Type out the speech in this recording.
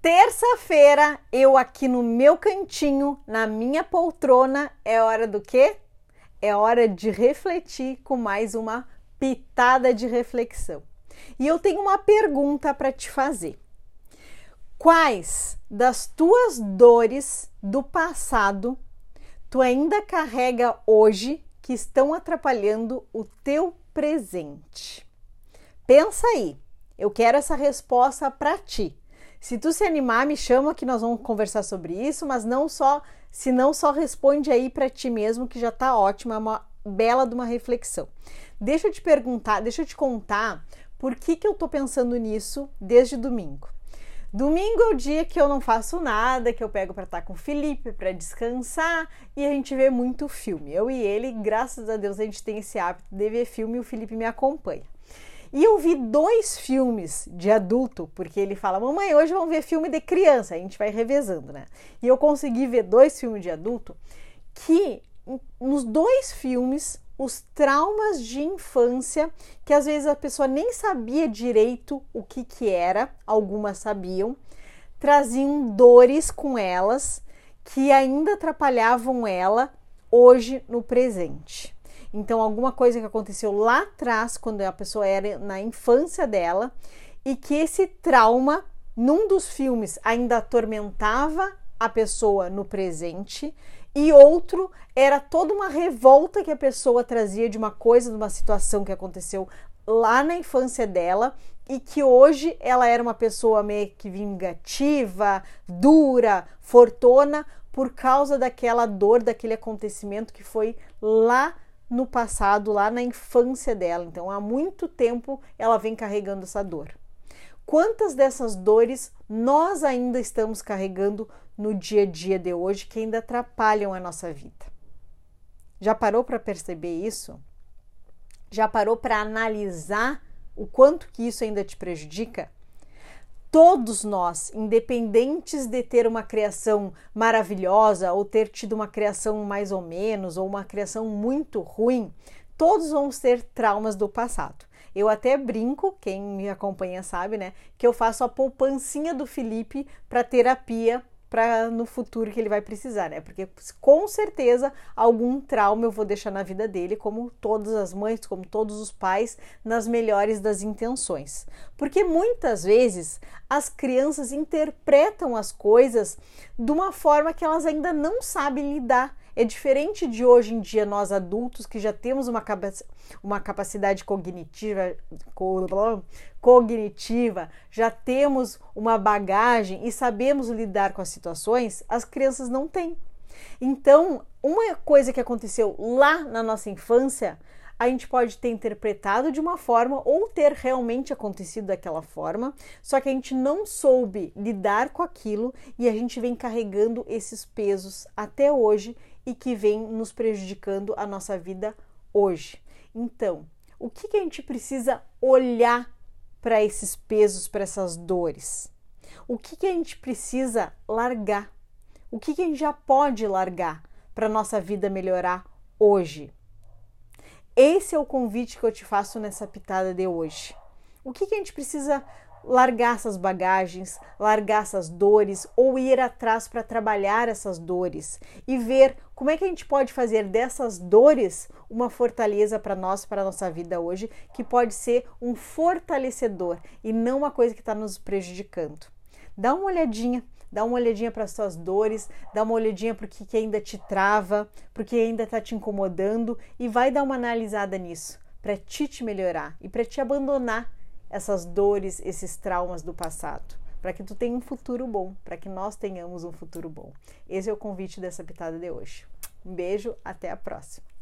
Terça-feira, eu aqui no meu cantinho, na minha poltrona, é hora do quê? É hora de refletir com mais uma pitada de reflexão. E eu tenho uma pergunta para te fazer. Quais das tuas dores do passado tu ainda carrega hoje que estão atrapalhando o teu presente? Pensa aí. Eu quero essa resposta para ti. Se tu se animar, me chama que nós vamos conversar sobre isso, mas não só, se não só responde aí para ti mesmo que já tá ótimo, é uma bela de uma reflexão. Deixa eu te perguntar, deixa eu te contar por que que eu tô pensando nisso desde domingo. Domingo é o dia que eu não faço nada, que eu pego para estar com o Felipe, para descansar e a gente vê muito filme. Eu e ele, graças a Deus, a gente tem esse hábito de ver filme e o Felipe me acompanha. E eu vi dois filmes de adulto, porque ele fala: Mamãe, hoje vamos ver filme de criança. A gente vai revezando, né? E eu consegui ver dois filmes de adulto que, nos dois filmes, os traumas de infância, que às vezes a pessoa nem sabia direito o que, que era, algumas sabiam, traziam dores com elas que ainda atrapalhavam ela hoje no presente. Então, alguma coisa que aconteceu lá atrás, quando a pessoa era na infância dela, e que esse trauma, num dos filmes, ainda atormentava a pessoa no presente, e outro era toda uma revolta que a pessoa trazia de uma coisa, de uma situação que aconteceu lá na infância dela e que hoje ela era uma pessoa meio que vingativa, dura, fortuna por causa daquela dor, daquele acontecimento que foi lá no passado, lá na infância dela. Então, há muito tempo ela vem carregando essa dor. Quantas dessas dores nós ainda estamos carregando no dia a dia de hoje que ainda atrapalham a nossa vida? Já parou para perceber isso? Já parou para analisar o quanto que isso ainda te prejudica? Todos nós, independentes de ter uma criação maravilhosa ou ter tido uma criação mais ou menos ou uma criação muito ruim, todos vamos ter traumas do passado. Eu até brinco, quem me acompanha sabe, né, que eu faço a poupancinha do Felipe para terapia para no futuro que ele vai precisar, né? Porque com certeza algum trauma eu vou deixar na vida dele, como todas as mães, como todos os pais, nas melhores das intenções. Porque muitas vezes as crianças interpretam as coisas de uma forma que elas ainda não sabem lidar. É diferente de hoje em dia nós adultos que já temos uma, uma capacidade cognitiva, cognitiva, já temos uma bagagem e sabemos lidar com as situações, as crianças não têm. Então, uma coisa que aconteceu lá na nossa infância, a gente pode ter interpretado de uma forma ou ter realmente acontecido daquela forma, só que a gente não soube lidar com aquilo e a gente vem carregando esses pesos até hoje e que vem nos prejudicando a nossa vida hoje. Então, o que, que a gente precisa olhar para esses pesos, para essas dores? O que, que a gente precisa largar? O que, que a gente já pode largar para a nossa vida melhorar hoje? Esse é o convite que eu te faço nessa pitada de hoje. O que, que a gente precisa largar essas bagagens, largar essas dores ou ir atrás para trabalhar essas dores e ver como é que a gente pode fazer dessas dores uma fortaleza para nós, para a nossa vida hoje, que pode ser um fortalecedor e não uma coisa que está nos prejudicando. Dá uma olhadinha, dá uma olhadinha para as suas dores, dá uma olhadinha para o que, ainda te trava, para o que ainda está te incomodando e vai dar uma analisada nisso para te, te melhorar e para te abandonar essas dores, esses traumas do passado, para que tu tenha um futuro bom, para que nós tenhamos um futuro bom. Esse é o convite dessa pitada de hoje. Um beijo, até a próxima.